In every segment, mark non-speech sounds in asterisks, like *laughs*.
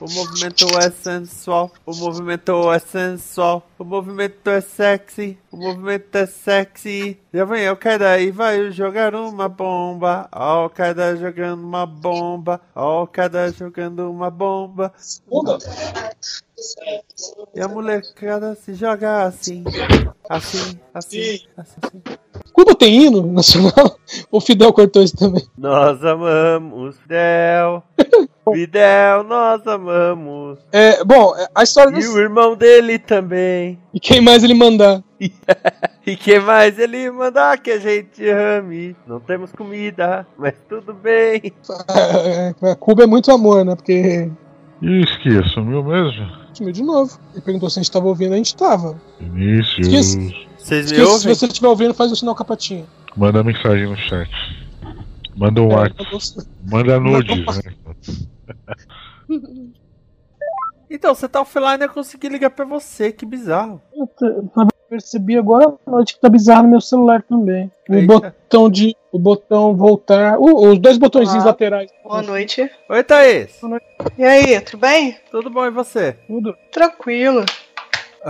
O movimento é sensual, o movimento é sensual, o movimento é sexy, o movimento é sexy. Já vem Al-Qaeda e vai jogar uma bomba. Al-Qaeda jogando uma bomba. Al-Qaeda jogando uma bomba. E a molecada se joga assim, assim, assim, assim. assim. Cuba tem hino nacional? *laughs* O Fidel cortou isso também. Nós amamos Fidel. Fidel, nós amamos. É, bom, a história E do... o irmão dele também. *laughs* E quem mais ele mandar? E que mais ele mandar que a gente ame? Não temos comida, mas tudo bem. É, Cuba é muito amor, né? Porque. Isso que sumiu mesmo? Sumiu de novo. Ele perguntou se a gente tava ouvindo, a gente tava. Início. Esqueci. Vocês me Esqueci, se você estiver ouvindo, faz o sinal capatinha. Manda mensagem no chat. Manda um É, WhatsApp. Manda nudes, né? *laughs* Então, você tá offline eu consegui ligar pra você, que bizarro. Eu percebi agora à noite que tá bizarro no meu celular também. O Eita. botão de. O botão voltar. uh, os dois botõezinhos Olá. laterais. Boa noite. Oi, Thaís. E aí, tudo bem? Tudo bom e você? Tudo. Tranquilo.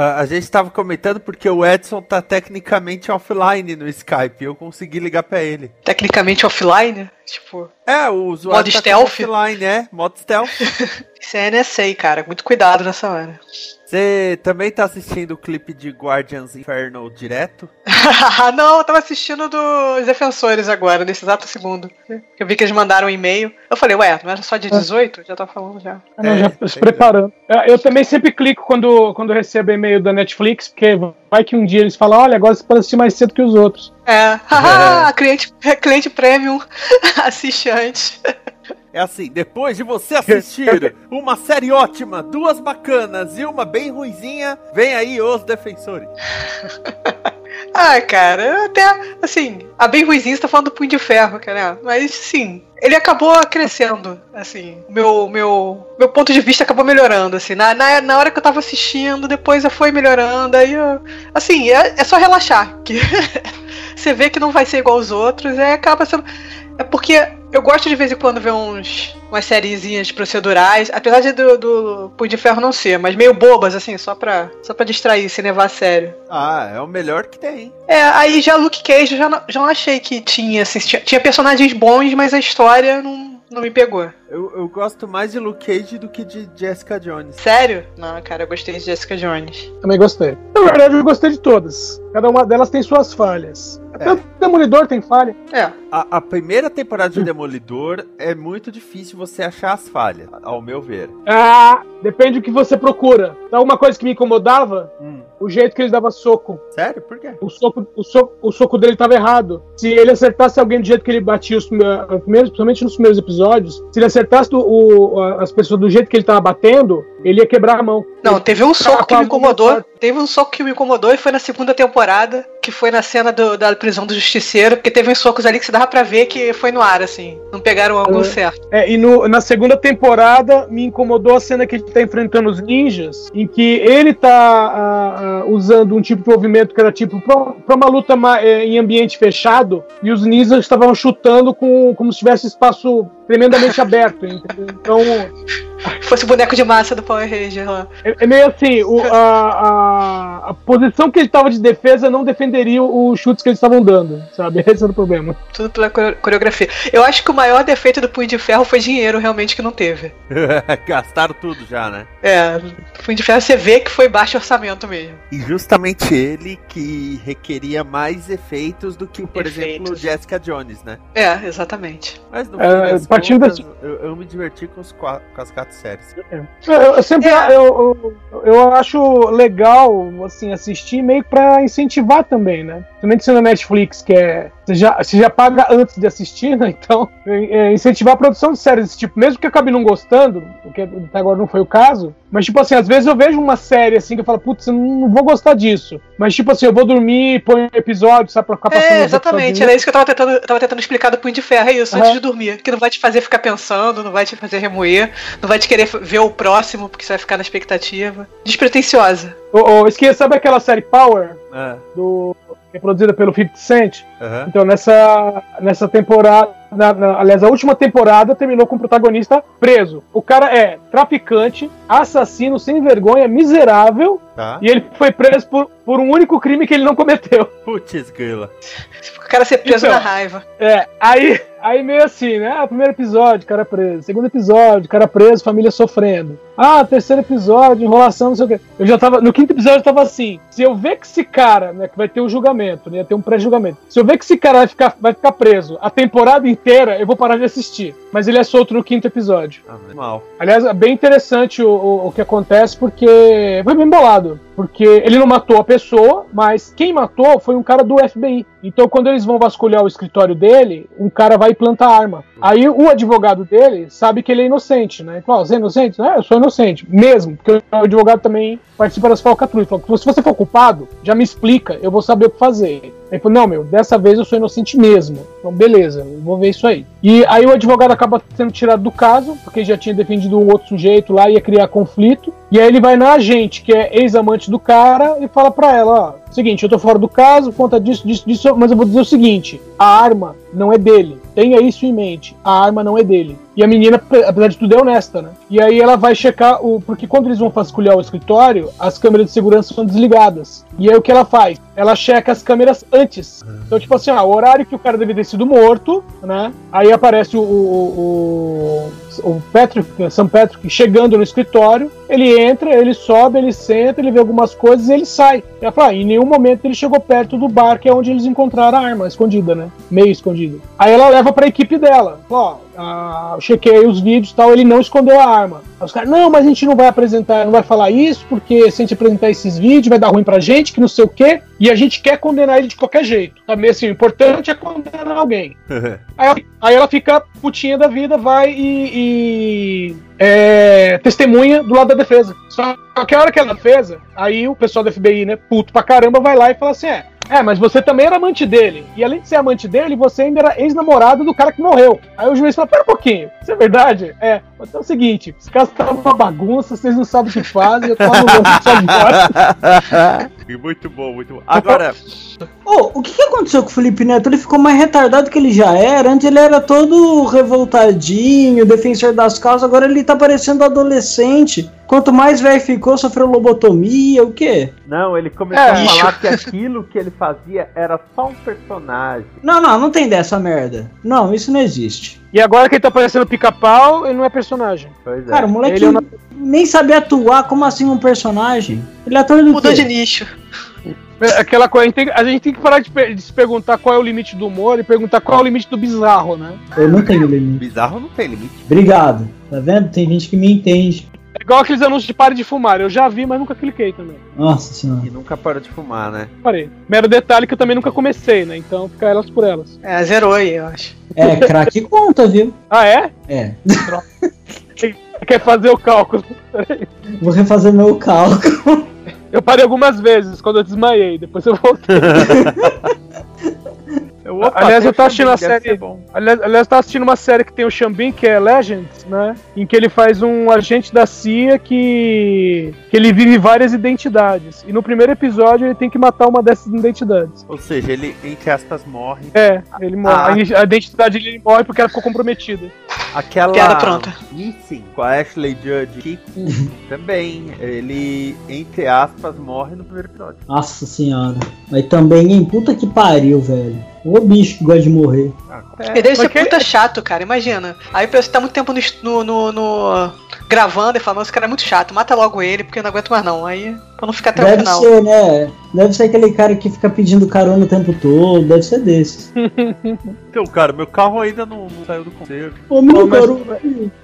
Ah, a gente tava comentando porque o Edson tá tecnicamente offline no Skype. Eu consegui ligar pra ele. Tecnicamente offline, tipo, É, o usuário Modo tá stealth? offline, é. Modo stealth. *laughs* isso é NSA, cara. Muito cuidado nessa hora. Você também tá assistindo o clipe de Guardians Infernal direto? *laughs* *laughs* não, eu tava assistindo dos defensores agora, nesse exato segundo. Eu vi que eles mandaram um e-mail. Eu falei, ué, não era só de 18? Já tá falando já. Ah, não, É, já pois se preparando. É, Eu também sempre clico quando, quando recebo e-mail da Netflix, porque vai que um dia eles falam, olha, agora você pode assistir mais cedo que os outros. É, haha, *laughs* *laughs* cliente, cliente premium assiste antes. É assim, depois de você assistir uma série ótima, duas bacanas e uma bem ruizinha, vem aí os defensores. Ah, cara, até, assim, a bem ruizinha você tá falando do Punho de Ferro, cara, mas, sim, ele acabou crescendo, assim, meu, meu, meu ponto de vista acabou melhorando, assim, na, na, na hora que eu tava assistindo, depois eu fui melhorando, aí, eu, assim, é, é só relaxar, que *laughs* você vê que não vai ser igual aos outros, aí acaba sendo, é porque eu gosto de vez em quando ver uns, umas sériezinhas procedurais, apesar de do, do Punho de Ferro não ser, mas meio bobas, assim, só pra, só pra distrair, se levar a sério. Ah, é o melhor que tem. É, aí já Luke Cage eu já não, já não achei que tinha, assim, tinha, tinha personagens bons, mas a história não, não me pegou. Eu, eu gosto mais de Luke Cage do que de Jessica Jones. Sério? Não, cara, eu gostei de Jessica Jones. Também gostei. Na verdade, eu gostei de todas. Cada uma delas tem suas falhas. Até É. o Demolidor tem falha. É, a, a primeira temporada de Demolidor é muito difícil você achar as falhas, ao meu ver. Ah, depende do que você procura. Então, uma coisa que me incomodava, Hum, o jeito que ele dava soco. sério? Por quê? O soco, o, soco, o soco dele tava errado. Se ele acertasse alguém do jeito que ele batia os prime- primeiros, principalmente nos primeiros episódios, se ele acertasse do- o- as pessoas do jeito que ele tava batendo, ele ia quebrar a mão. Não, teve um soco que me incomodou. Teve um soco que me incomodou e foi na segunda temporada, que foi na cena do- da prisão do justiceiro, porque teve uns socos ali que se dava pra ver que foi no ar, assim. Não pegaram o ângulo É. certo. É, e no- na segunda temporada me incomodou a cena que ele tá enfrentando os ninjas, em que ele tá ah, ah, usando um tipo de movimento que era tipo pra, pra uma luta eh, em ambiente fechado, e os ninjas estavam chutando com, como se tivesse espaço tremendamente *laughs* aberto. entendeu? Então *laughs* Fosse o boneco de massa do Power Ranger lá. é, é meio assim, o- a, a, a posição que ele tava de defesa não defenderia os chutes que eles estavam dando, sabe? *laughs* Esse era o problema. Tudo pela core- coreografia. Eu acho que o maior defeito do Punho de Ferro foi dinheiro, realmente, que não teve. *laughs* Gastaram tudo já, né? É, o Punho de Ferro você vê que foi baixo orçamento mesmo. E justamente ele que requeria mais efeitos do que, por exemplo, Efeitos. Jessica Jones, né? É, exatamente. Mas no É, fim das contas, desse- eu, eu me diverti com, os, com as quatro séries. Eu, eu sempre É. eu, eu, eu acho legal assim assistir meio pra incentivar também, né? Principalmente sendo na Netflix, que é você já, você já paga antes de assistir, né? *laughs* Então, é, incentivar a produção de séries desse tipo, mesmo que eu acabe não gostando, porque até agora não foi o caso, mas tipo assim, às vezes eu vejo uma série assim que eu falo, putz, eu não vou gostar disso. Mas tipo assim, eu vou dormir, põe um episódio, sabe, pra ficar passando É, exatamente. episódios. Era isso que eu tava tentando, eu tava tentando explicar do Punho de Ferro. É isso, Aham. antes de dormir. Que não vai te fazer ficar pensando, não vai te fazer remoer, não vai te querer ver o próximo, porque você vai ficar na expectativa. Despretensiosa. Ô, ô, Esquia, sabe aquela série Power? Ah, Do, é produzida pelo 50 Cent? aham. Então, nessa, nessa temporada, na- na- aliás, a última temporada terminou com o protagonista preso. O cara é traficante, assassino, sem vergonha, miserável, Tá. e ele foi preso por, por um único crime que ele não cometeu. Putz, grila. O cara ser preso Então. na raiva. É, aí, aí meio assim, né? Ah, primeiro episódio, cara preso. Segundo episódio, cara preso, família sofrendo. Ah, terceiro episódio, enrolação, não sei o quê. Eu já tava. No quinto episódio eu tava assim. Se eu ver que esse cara, né, que vai ter um julgamento, né? Ter um pré-julgamento. Se eu ver que esse cara vai ficar, vai ficar preso a temporada inteira, eu vou parar de assistir. Mas ele é solto no quinto episódio. Ah, mal. Aliás, é bem interessante o, o, o que acontece, porque foi bem bolado. Porque ele não matou a pessoa, mas quem matou foi um cara do FBI. Então, quando eles vão vasculhar o escritório dele, um cara vai plantar arma. Aí o advogado dele sabe que ele é inocente, né? Ele fala, você é inocente? É, eu sou inocente. Mesmo, porque o advogado também participa das falcatruas. Ele falou, se você for culpado, já me explica, eu vou saber o que fazer. Ele falou, não, meu, dessa vez eu sou inocente mesmo. Então, beleza, eu vou ver isso aí. E aí o advogado acaba sendo tirado do caso, porque já tinha defendido um outro sujeito lá, ia criar conflito. E aí ele vai na agente, que é ex-amante do cara, e fala pra ela, ó, seguinte, eu tô fora do caso, conta disso, disso, disso, mas eu vou dizer o seguinte, a arma não é dele. Tenha isso em mente, a arma não é dele. E a menina, apesar de tudo, é honesta, né? E aí ela vai checar o. Porque quando eles vão vasculhar o escritório, as câmeras de segurança são desligadas. E aí o que ela faz? Ela checa as câmeras antes. Então, tipo assim, ó, o horário que o cara deve ter sido morto, né? Aí aparece o, o, o, o Patrick, Sam Patrick chegando no escritório. Ele entra, ele sobe, ele senta, ele vê algumas coisas e ele sai. E fala, ah, em nenhum momento ele chegou perto do bar, que é onde eles encontraram a arma escondida, né? Meio escondida. Aí ela leva pra equipe dela. Fala, ó, ah, eu chequei os vídeos e tal, ele não escondeu a arma. Aí os caras, não, mas a gente não vai apresentar, não vai falar isso, porque se a gente apresentar esses vídeos vai dar ruim pra gente, que não sei o quê, e a gente quer condenar ele de qualquer jeito. Também assim, o importante é condenar alguém. *laughs* Aí ela, aí ela fica putinha da vida, vai e, e, é, testemunha do lado da defesa. Só que a hora que ela defesa, aí o pessoal do FBI, né, puto pra caramba, vai lá e fala assim: é. É, mas você também era amante dele. E além de ser amante dele, você ainda era ex-namorado do cara que morreu. Aí o juiz fala: pera um pouquinho, isso é verdade? É, mas é o seguinte: esse caso tá uma bagunça, vocês não sabem o que fazem, eu tô de embora. *laughs* muito bom, muito bom. Agora, Ô, o que, que aconteceu com o Felipe Neto? Ele ficou mais retardado que ele já era. Antes ele era todo revoltadinho, defensor das causas, agora ele tá parecendo adolescente. Quanto mais velho ficou, sofreu lobotomia, o quê? não, ele começou É. a falar que aquilo que ele fazia era só um personagem. Não, não, não tem dessa merda. Não, isso não existe. E agora que ele tá parecendo pica-pau, ele não é personagem. Pois é. Cara, o moleque Ele é uma- nem sabia atuar, como assim um personagem? Ele é ator do Mudou de nicho. É aquela coisa, a gente, tem, a gente tem que parar de, de se perguntar qual é o limite do humor e perguntar qual é o limite do bizarro, né? Eu não tenho limite. Bizarro não tem limite. Obrigado. Tá vendo? Tem gente que me entende. É igual aqueles anúncios de pare de fumar. Eu já vi, mas nunca cliquei também. Nossa senhora. E nunca parou de fumar, né? Parei. Mero detalhe que eu também nunca comecei, né? Então fica elas por elas. É, zerou aí, eu acho. É, craque *laughs* conta, viu? Ah, é? É. Quer fazer o cálculo? Vou refazer meu cálculo. Eu parei algumas vezes quando eu desmaiei, depois eu voltei. *laughs* Aliás, eu tô assistindo a série- bom. Aliás, aliás, eu tava assistindo uma série que tem o Xambin, que é Legends, né? Em que ele faz um agente da CIA que. que ele vive várias identidades. E no primeiro episódio ele tem que matar uma dessas identidades. Ou seja, ele, entre aspas, morre. É, ele morre. Ah. A identidade dele morre porque ela ficou comprometida. Aquela. Piada pronta. Missing com a Ashley Judd que *laughs* também. Ele, entre aspas, morre no primeiro episódio. Nossa senhora. Mas também, hein? Puta que pariu, velho. Ô bicho que gosta de morrer. Ele deve ser puta chato, cara, imagina. Aí pessoa tá muito tempo no, no, no- no- gravando e falando, esse cara é muito chato, mata logo ele, porque eu não aguento mais não. Aí, pra não ficar até o Deve final. ser, né? Deve ser aquele cara que fica pedindo carona o tempo todo. Deve ser desses. *laughs* Então, cara, meu carro ainda não, não saiu do concerto. Ô, meu mas- carona.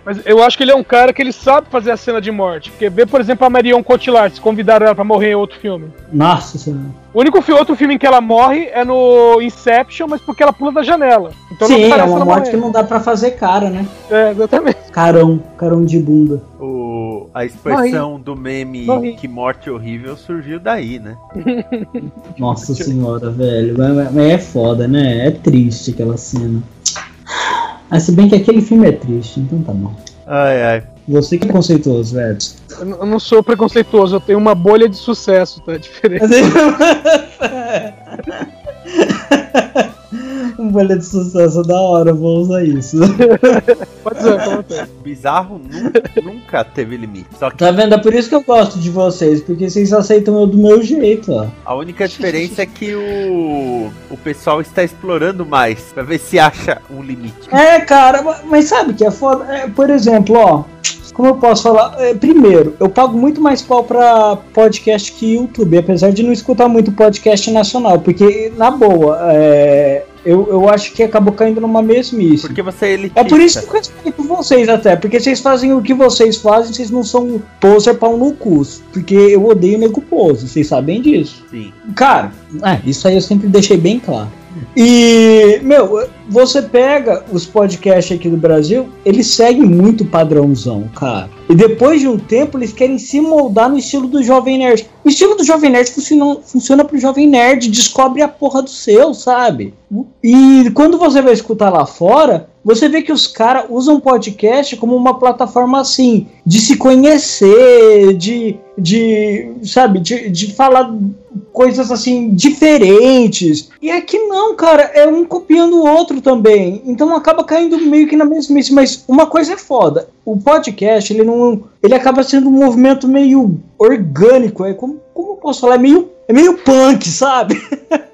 Mas eu acho que ele é um cara que ele sabe fazer a cena de morte. Porque vê, por exemplo, a Marion Cotillard, se convidaram ela pra morrer em outro filme. Nossa senhora. O único outro filme em que ela morre é no Inception, mas porque ela pula da janela. Então Sim, é uma morte que não dá pra fazer cara, né? É, exatamente. Carão. Carão de bunda. O, a expressão do meme Morri. que morte horrível surgiu daí, né? *laughs* Nossa senhora, velho. Mas, mas- mas é foda, né? É triste aquela cena. Ah, se bem que aquele filme é triste, então tá bom. Ai, ai. Você que é conceituoso, velho. Eu não sou preconceituoso, eu tenho uma bolha de sucesso, tá? Diferente. *laughs* um bolha de sucesso da hora, vou usar isso. *laughs* Pode ser. Bizarro nunca, nunca teve limite. Só que Tá vendo? É por isso que eu gosto de vocês, porque vocês aceitam eu do meu jeito, ó. a única diferença é que o, o pessoal está explorando mais pra ver se acha um limite. É, cara, ma- mas sabe o que é foda? É, por exemplo, ó. Como eu posso falar? É, primeiro, eu pago muito mais pau pra podcast que YouTube, apesar de não escutar muito podcast nacional, porque, na boa, é, eu, eu acho que acabou caindo numa mesmice. Porque você é elitista. É por isso que eu respeito vocês até, porque vocês fazem o que vocês fazem, vocês não são poser pau no cu. Porque eu odeio nego pose, vocês sabem disso. Sim. Cara, é, isso aí eu sempre deixei bem claro. E, meu, você pega os podcasts aqui do Brasil, eles seguem muito padrãozão, cara. E depois de um tempo, eles querem se moldar no estilo do Jovem Nerd. O estilo do Jovem Nerd funciona, funciona pro Jovem Nerd, descobre a porra do seu, sabe? E quando você vai escutar lá fora, você vê que os caras usam podcast como uma plataforma assim, de se conhecer, de, de sabe, de, de falar coisas assim diferentes. E aqui não, cara, é um copiando o outro também. Então acaba caindo meio que na mesmice, mas uma coisa é foda. O podcast, ele não, ele acaba sendo um movimento meio orgânico, é como, como eu posso falar, é meio é meio punk, sabe? *laughs*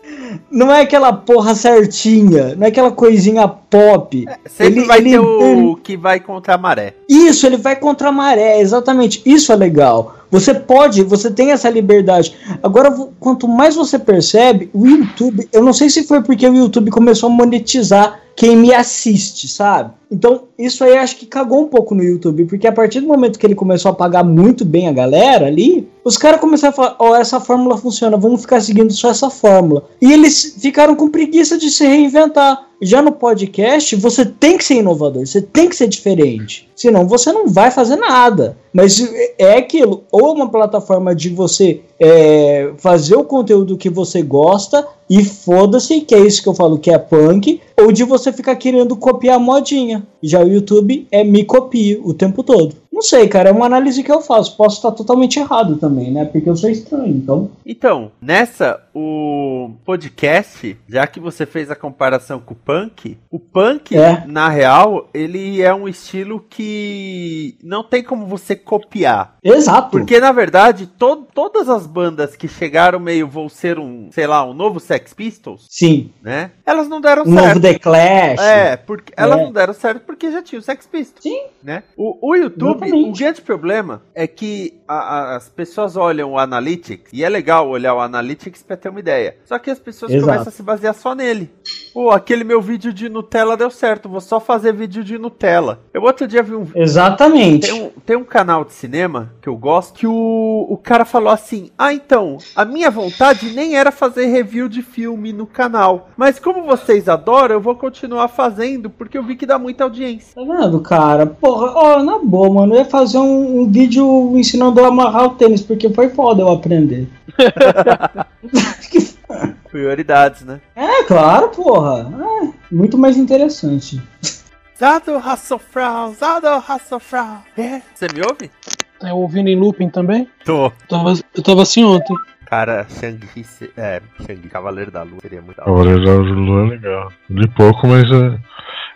Não é aquela porra certinha, não é aquela coisinha pop. Sempre Ele- vai ele- ter o que vai contra a maré. Isso, ele vai contra a maré, exatamente. Isso é legal. Você pode, você tem essa liberdade. Agora, quanto mais você percebe, o YouTube, eu não sei se foi porque o YouTube começou a monetizar quem me assiste, sabe? Então, isso aí acho que cagou um pouco no YouTube, porque a partir do momento que ele começou a pagar muito bem a galera ali, os caras começaram a falar: Ó, essa fórmula funciona, vamos ficar seguindo só essa fórmula. E eles ficaram com preguiça de se reinventar. Já no podcast, você tem que ser inovador, você tem que ser diferente. Senão você não vai fazer nada. Mas é aquilo, ou uma plataforma de você é, fazer o conteúdo que você gosta e foda-se, que é isso que eu falo que é punk, ou de você ficar querendo copiar a modinha. Já o YouTube é me copia o tempo todo. Não sei, cara, é uma análise que eu faço. Posso estar totalmente errado também, né? Porque eu sou estranho, então. Então, nessa, o podcast, já que você fez a comparação com o punk, o punk, É. na real, ele é um estilo que não tem como você copiar. Exato. Porque, na verdade, to todas as bandas que chegaram meio, vou ser um, sei lá, um novo Sex Pistols, Sim. né? Elas não deram Um novo certo. The Clash. É, porque elas É. não deram certo porque já tinha o Sex Pistols. Sim. Né? O, o YouTube, Exatamente. o grande problema é que a- a- as pessoas olham o Analytics, e é legal olhar o Analytics pra ter uma ideia. Só que as pessoas Exato. começam a se basear só nele. Pô, aquele meu vídeo de Nutella deu certo, vou só fazer vídeo de Nutella. Eu outro dia vi um, Exatamente. tem um, tem um canal de cinema que eu gosto que o, o cara falou assim: Ah, então, a minha vontade nem era fazer review de filme no canal. Mas como vocês adoram, eu vou continuar fazendo porque eu vi que dá muita audiência. Tá vendo, cara? Porra, ó, na boa, mano, eu ia fazer um, um vídeo ensinando a amarrar o tênis, porque foi foda eu aprender. *laughs* *laughs* Prioridades, né? É, claro, porra. É, muito mais interessante. Zado Hasselfrau, Zado Hasselfrau. É. Você me ouve? É, ouvindo em looping também? Tô. Eu tava, eu tava assim ontem. Cara, Shang-Chi, se- é, Shang Cavaleiro da Lua seria muito da. Cavaleiro da Lua é legal. Li pouco, mas é,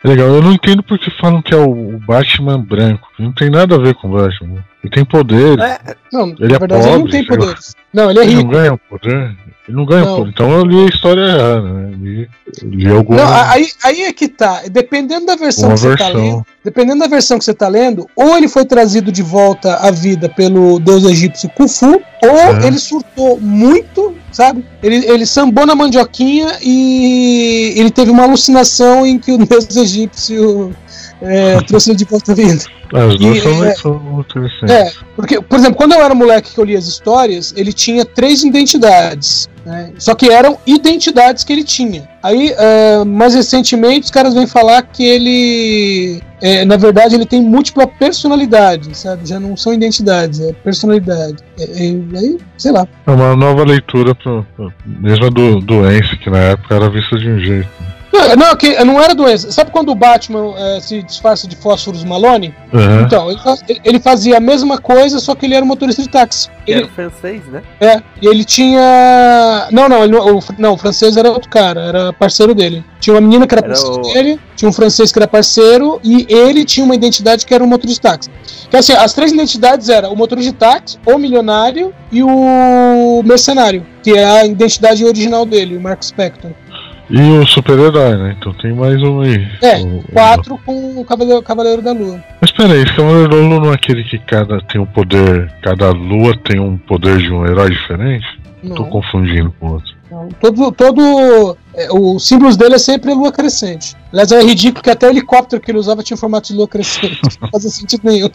é legal. Eu não entendo porque falam que é o, o Batman branco. Não tem nada a ver com o Batman. Ele tem poderes. É, Não, Ele na é verdade ele não pobre, tem sei lá. Não, ele é Ele não rico. ganha poder? Ele não ganha Não. poder. Então eu li a história errada, né? Li, li alguma. Não, aí, aí é que tá. Dependendo da versão Uma que você tá versão. lendo, dependendo da versão que você tá lendo, ou ele foi trazido de volta à vida pelo deus egípcio Khufu, ou Uhum. ele surtou muito, sabe? Ele, ele sambou na mandioquinha e ele teve uma alucinação em que o *laughs* deus egípcio é, trouxe ele de volta vida. As duas são, é- são interessantes. É, porque, por exemplo, quando eu era moleque que eu li as histórias, ele tinha três identidades. né? Só que eram identidades que ele tinha. Aí, é, mais recentemente, os caras vêm falar que ele. é, na verdade, ele tem múltipla personalidade, sabe? Já não são identidades, é personalidade. É, é, aí, sei lá. É uma nova leitura, pra, pra- mesmo a do doença, que na época era vista de um jeito. Não, não, que, não era doença. Sabe quando o Batman é, se disfarça de fósforos Malone? Aham. Então, ele, ele fazia a mesma coisa, só que ele era um motorista de táxi. Ele, era francês, né? É, e ele tinha. Não, não, ele não, o, não, o francês era outro cara, era parceiro dele. Tinha uma menina que era, Era parceiro o- dele, tinha um francês que era parceiro, e ele tinha uma identidade que era o motorista de táxi. Que assim, as três identidades eram o motorista de táxi, o milionário e o mercenário, que é a identidade original dele, o Mark Spector. E o super-herói, né? Então tem mais um aí. É, O- o- Quatro com o Cavaleiro, Cavaleiro da Lua. Mas peraí, esse Cavaleiro da Lua não é aquele que cada tem um poder. Cada lua tem um poder de um herói diferente? Tô Não, confundindo com outro. não. Todo. todo é, os símbolos dele é sempre lua crescente. Aliás, é ridículo que até o helicóptero que ele usava tinha formato de lua crescente. *laughs* Não fazia sentido nenhum.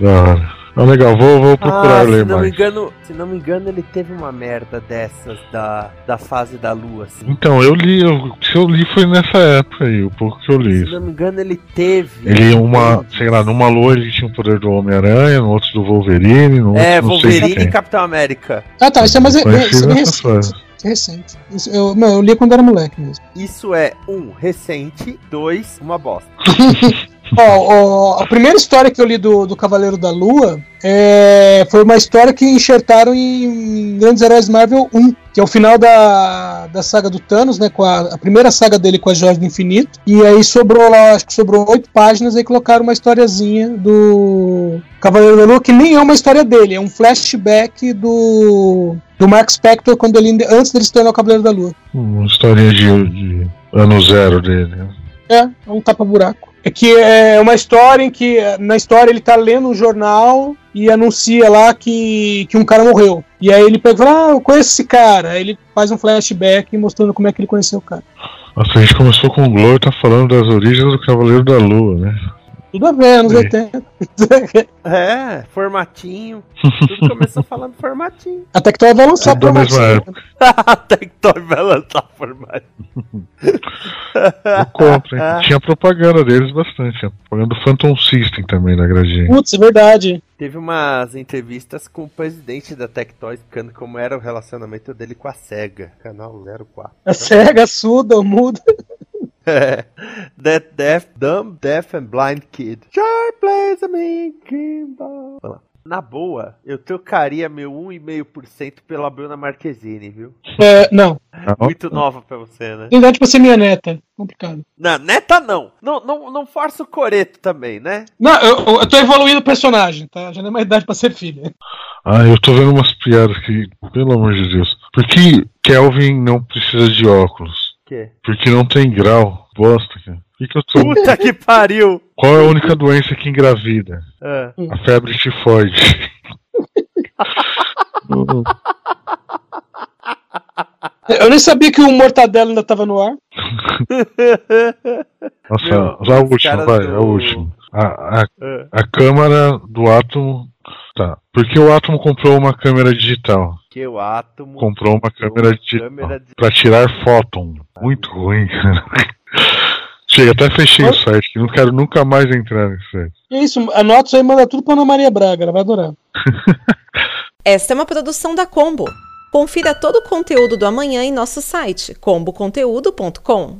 Da hora. Ah, legal, vou, vou procurar ah, ler se não me mais. engano, se não me engano, ele teve uma merda dessas da, da fase da lua, assim. Então, eu li, eu, se eu li foi nessa época aí, o pouco que eu li. Se não me engano, ele teve. Ele, uma, Entendi. sei lá, numa lua ele tinha o poder do Homem-Aranha, no outro do Wolverine, no outro É, Wolverine e Capitão América. Ah, tá. Isso é mais é, isso é recente. é recente. Isso eu, não, eu li quando era moleque mesmo. Isso é, um, recente, dois, uma bosta. *laughs* Ó, ó, a primeira história que eu li do, do Cavaleiro da Lua é, foi uma história que enxertaram em Grandes Heróis Marvel 1, que é o final da, da saga do Thanos, né? Com a, a primeira saga dele com a Joia do Infinito. E aí sobrou lá, acho que sobrou oito páginas, aí colocaram uma historiazinha do Cavaleiro da Lua, que nem é uma história dele, é um flashback do, do Mark Spector quando ele, antes dele se tornar o Cavaleiro da Lua. Uma historinha de, de ano zero dele. né? É, é um tapa-buraco. É que é uma história em que, na história, ele tá lendo um jornal e anuncia lá que, que um cara morreu. E aí ele pega e fala, ah, eu conheço esse cara. Aí ele faz um flashback mostrando como é que ele conheceu o cara. Nossa, a gente começou com o Glow tá falando das origens do Cavaleiro da Lua, né? Tudo a ver, anos Sim. *laughs* 80. É, formatinho. Tudo começou falando formatinho. *laughs* A Tectoy vai lançar mesma promoção. época. A Tectoy vai lançar formatinho. Eu compro, hein? *laughs* Tinha propaganda deles bastante. Tinha propaganda do Phantom System também na gradinha. Putz, é verdade. Teve umas entrevistas com o presidente da Tectoy explicando como era o relacionamento dele com a SEGA, canal 04. A cega, surda, muda. É. That Deaf, Dumb, Deaf and Blind Kid. Sure plays a mean kimball. Vamos lá. Na boa, eu trocaria meu 1,5% pela Bruna Marquezine, viu? É, não. Muito nova pra você, né? Tem idade pra ser minha neta. Complicado. Não, neta não. Não, não, não força o coreto também, né? Não, eu, eu tô evoluindo o personagem, tá? Já não é mais idade pra ser filha. Ah, eu tô vendo umas piadas que, pelo amor de Deus. Por que Kelvin não precisa de óculos? Que? Porque não tem grau. Bosta, cara. que, que eu tô. Puta que pariu! Qual é a única doença que engravida? Ah, A febre tifoide. *laughs* Eu nem sabia que o Mortadelo ainda tava no ar. Nossa, Meu, já a última, vai, do- a última. A, a, ah. a câmara do átomo. Tá. Por que o átomo comprou uma câmera digital? Que o átomo. Comprou uma câmera digital. câmera de- Pra tirar fóton. Muito ruim, cara. *laughs* Chega, até fechei o site, que não quero nunca mais entrar nesse site. É isso, anota isso aí e manda tudo pra Ana Maria Braga, ela vai adorar. *laughs* Esta é uma produção da Combo. Confira todo o conteúdo do amanhã em nosso site comboconteúdo.com.